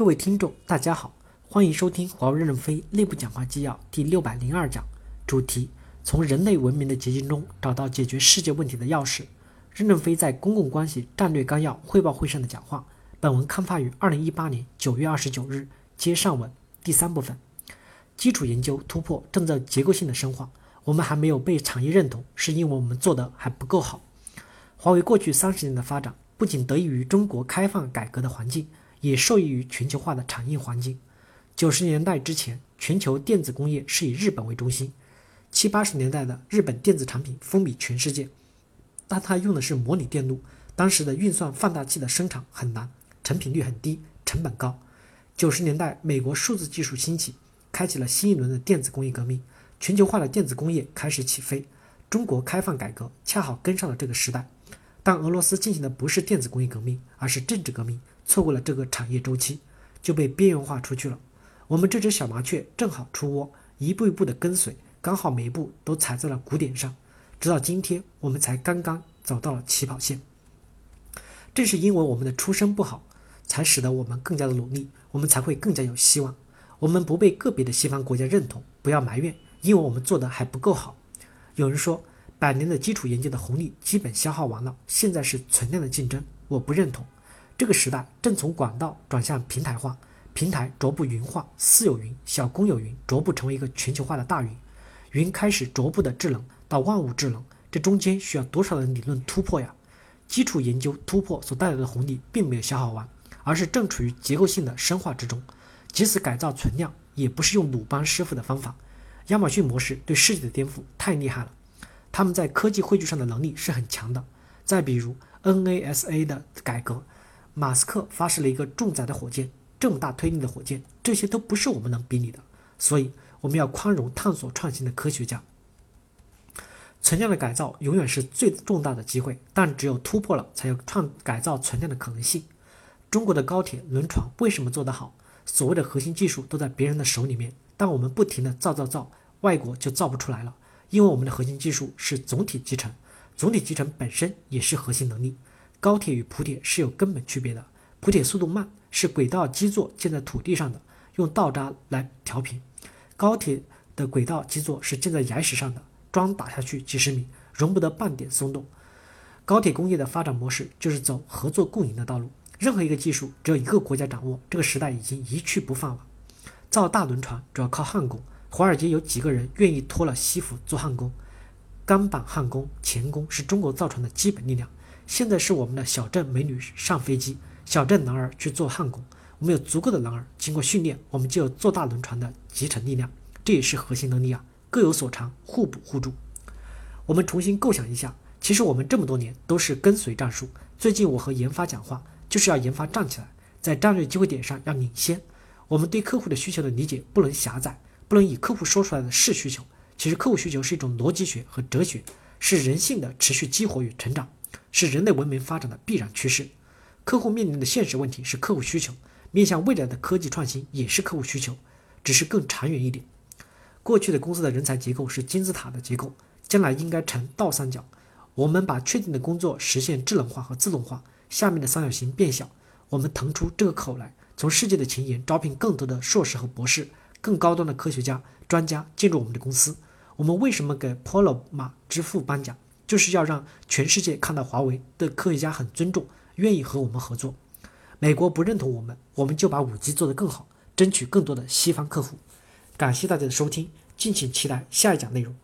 各位听众，大家好，欢迎收听华为任正非内部讲话纪要第六百零二讲，主题：从人类文明的结晶中找到解决世界问题的钥匙。任正非在公共关系战略纲要汇报会上的讲话。本文刊发于二零一八年九月二十九日。接上文第三部分，基础研究突破正在结构性的深化。我们还没有被产业认同，是因为我们做的还不够好。华为过去三十年的发展，不仅得益于中国开放改革的环境。也受益于全球化的产业环境。九十年代之前，全球电子工业是以日本为中心。七八十年代的日本电子产品风靡全世界，但它用的是模拟电路，当时的运算放大器的生产很难，成品率很低，成本高。九十年代，美国数字技术兴起，开启了新一轮的电子工业革命，全球化的电子工业开始起飞。中国开放改革恰好跟上了这个时代，但俄罗斯进行的不是电子工业革命，而是政治革命。错过了这个产业周期，就被边缘化出去了。我们这只小麻雀正好出窝，一步一步的跟随，刚好每一步都踩在了鼓点上，直到今天，我们才刚刚走到了起跑线。正是因为我们的出身不好，才使得我们更加的努力，我们才会更加有希望。我们不被个别的西方国家认同，不要埋怨，因为我们做的还不够好。有人说，百年的基础研究的红利基本消耗完了，现在是存量的竞争，我不认同。这个时代正从管道转向平台化，平台逐步云化，私有云、小公有云逐步成为一个全球化的大云，云开始逐步的智能到万物智能，这中间需要多少的理论突破呀？基础研究突破所带来的红利并没有消耗完，而是正处于结构性的深化之中。即使改造存量，也不是用鲁班师傅的方法。亚马逊模式对世界的颠覆太厉害了，他们在科技汇聚上的能力是很强的。再比如 NASA 的改革。马斯克发射了一个重载的火箭，这么大推力的火箭，这些都不是我们能比拟的。所以我们要宽容探索创新的科学家。存量的改造永远是最重大的机会，但只有突破了，才有创改造存量的可能性。中国的高铁、轮船为什么做得好？所谓的核心技术都在别人的手里面，但我们不停的造造造，外国就造不出来了，因为我们的核心技术是总体集成，总体集成本身也是核心能力。高铁与普铁是有根本区别的，普铁速度慢，是轨道基座建在土地上的，用道渣来调平；高铁的轨道基座是建在岩石上的，桩打下去几十米，容不得半点松动。高铁工业的发展模式就是走合作共赢的道路，任何一个技术只有一个国家掌握，这个时代已经一去不返了。造大轮船主要靠焊工，华尔街有几个人愿意脱了西服做焊工？钢板焊工、钳工是中国造船的基本力量。现在是我们的小镇美女上飞机，小镇男儿去做焊工。我们有足够的男儿，经过训练，我们就有做大轮船的集成力量。这也是核心能力啊，各有所长，互补互助。我们重新构想一下，其实我们这么多年都是跟随战术。最近我和研发讲话，就是要研发站起来，在战略机会点上要领先。我们对客户的需求的理解不能狭窄，不能以客户说出来的是需求。其实客户需求是一种逻辑学和哲学，是人性的持续激活与成长。是人类文明发展的必然趋势。客户面临的现实问题是客户需求，面向未来的科技创新也是客户需求，只是更长远一点。过去的公司的人才结构是金字塔的结构，将来应该成倒三角。我们把确定的工作实现智能化和自动化，下面的三角形变小，我们腾出这个口来，从世界的前沿招聘更多的硕士和博士，更高端的科学家、专家进入我们的公司。我们为什么给 Polo 马支付颁奖？就是要让全世界看到华为的科学家很尊重，愿意和我们合作。美国不认同我们，我们就把五 G 做得更好，争取更多的西方客户。感谢大家的收听，敬请期待下一讲内容。